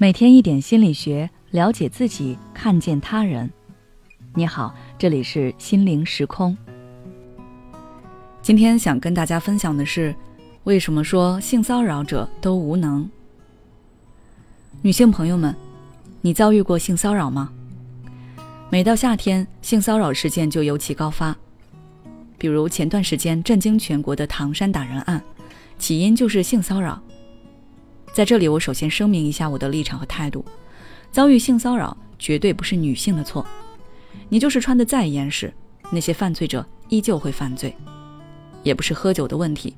每天一点心理学，了解自己，看见他人。你好，这里是心灵时空。今天想跟大家分享的是，为什么说性骚扰者都无能？女性朋友们，你遭遇过性骚扰吗？每到夏天，性骚扰事件就尤其高发。比如前段时间震惊全国的唐山打人案，起因就是性骚扰。在这里，我首先声明一下我的立场和态度：遭遇性骚扰绝对不是女性的错，你就是穿得再严实，那些犯罪者依旧会犯罪；也不是喝酒的问题，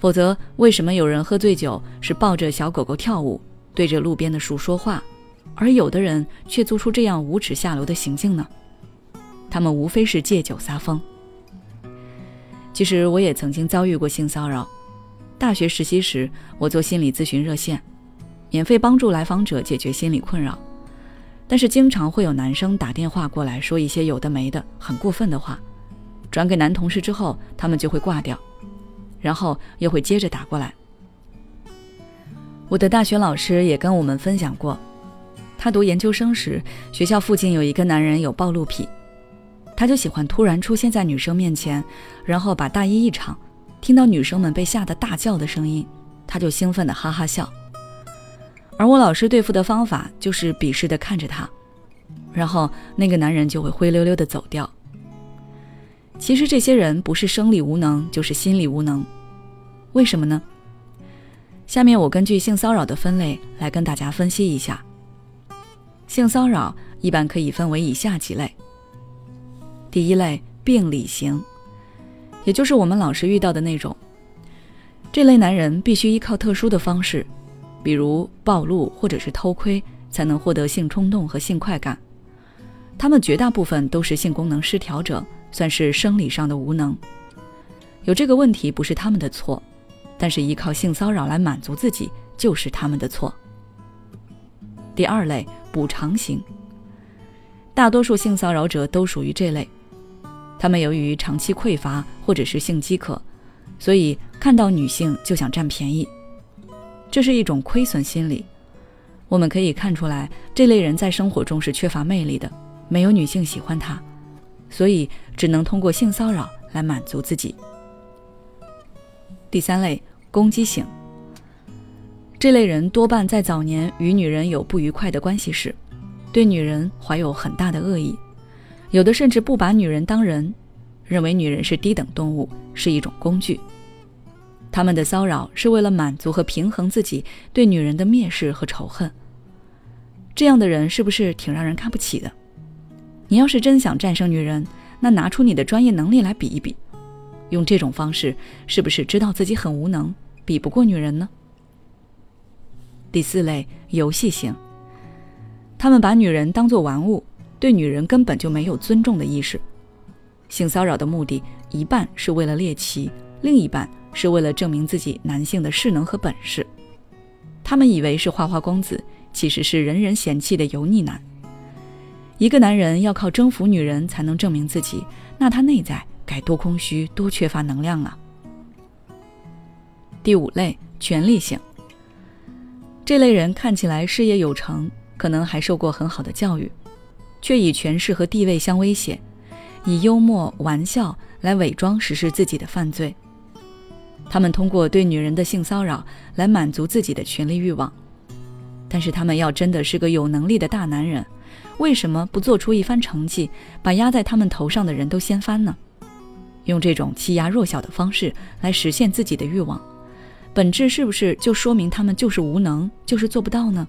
否则为什么有人喝醉酒是抱着小狗狗跳舞，对着路边的树说话，而有的人却做出这样无耻下流的行径呢？他们无非是借酒撒疯。其实我也曾经遭遇过性骚扰。大学实习时，我做心理咨询热线，免费帮助来访者解决心理困扰。但是经常会有男生打电话过来说一些有的没的、很过分的话，转给男同事之后，他们就会挂掉，然后又会接着打过来。我的大学老师也跟我们分享过，他读研究生时，学校附近有一个男人有暴露癖，他就喜欢突然出现在女生面前，然后把大衣一敞。听到女生们被吓得大叫的声音，他就兴奋的哈哈笑。而我老师对付的方法就是鄙视的看着他，然后那个男人就会灰溜溜的走掉。其实这些人不是生理无能，就是心理无能。为什么呢？下面我根据性骚扰的分类来跟大家分析一下。性骚扰一般可以分为以下几类。第一类，病理型。也就是我们老是遇到的那种，这类男人必须依靠特殊的方式，比如暴露或者是偷窥，才能获得性冲动和性快感。他们绝大部分都是性功能失调者，算是生理上的无能。有这个问题不是他们的错，但是依靠性骚扰来满足自己就是他们的错。第二类补偿型，大多数性骚扰者都属于这类。他们由于长期匮乏或者是性饥渴，所以看到女性就想占便宜，这是一种亏损心理。我们可以看出来，这类人在生活中是缺乏魅力的，没有女性喜欢他，所以只能通过性骚扰来满足自己。第三类攻击型，这类人多半在早年与女人有不愉快的关系时，对女人怀有很大的恶意。有的甚至不把女人当人，认为女人是低等动物，是一种工具。他们的骚扰是为了满足和平衡自己对女人的蔑视和仇恨。这样的人是不是挺让人看不起的？你要是真想战胜女人，那拿出你的专业能力来比一比，用这种方式是不是知道自己很无能，比不过女人呢？第四类游戏型，他们把女人当作玩物。对女人根本就没有尊重的意识，性骚扰的目的一半是为了猎奇，另一半是为了证明自己男性的势能和本事。他们以为是花花公子，其实是人人嫌弃的油腻男。一个男人要靠征服女人才能证明自己，那他内在该多空虚、多缺乏能量啊！第五类权力性，这类人看起来事业有成，可能还受过很好的教育。却以权势和地位相威胁，以幽默玩笑来伪装实施自己的犯罪。他们通过对女人的性骚扰来满足自己的权利欲望。但是他们要真的是个有能力的大男人，为什么不做出一番成绩，把压在他们头上的人都掀翻呢？用这种欺压弱小的方式来实现自己的欲望，本质是不是就说明他们就是无能，就是做不到呢？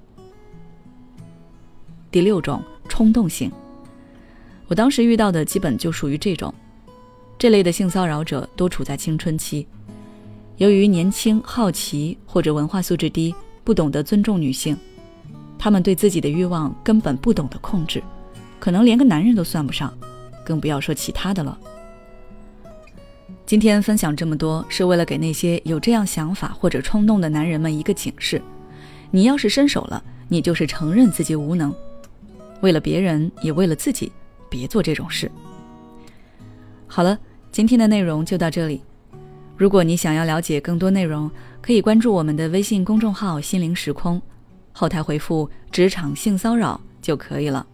第六种。冲动性，我当时遇到的基本就属于这种，这类的性骚扰者多处在青春期，由于年轻、好奇或者文化素质低，不懂得尊重女性，他们对自己的欲望根本不懂得控制，可能连个男人都算不上，更不要说其他的了。今天分享这么多，是为了给那些有这样想法或者冲动的男人们一个警示：你要是伸手了，你就是承认自己无能。为了别人，也为了自己，别做这种事。好了，今天的内容就到这里。如果你想要了解更多内容，可以关注我们的微信公众号“心灵时空”，后台回复“职场性骚扰”就可以了。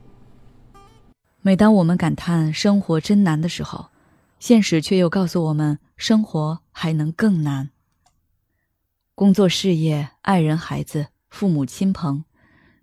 每当我们感叹生活真难的时候，现实却又告诉我们，生活还能更难。工作、事业、爱人、孩子、父母亲朋，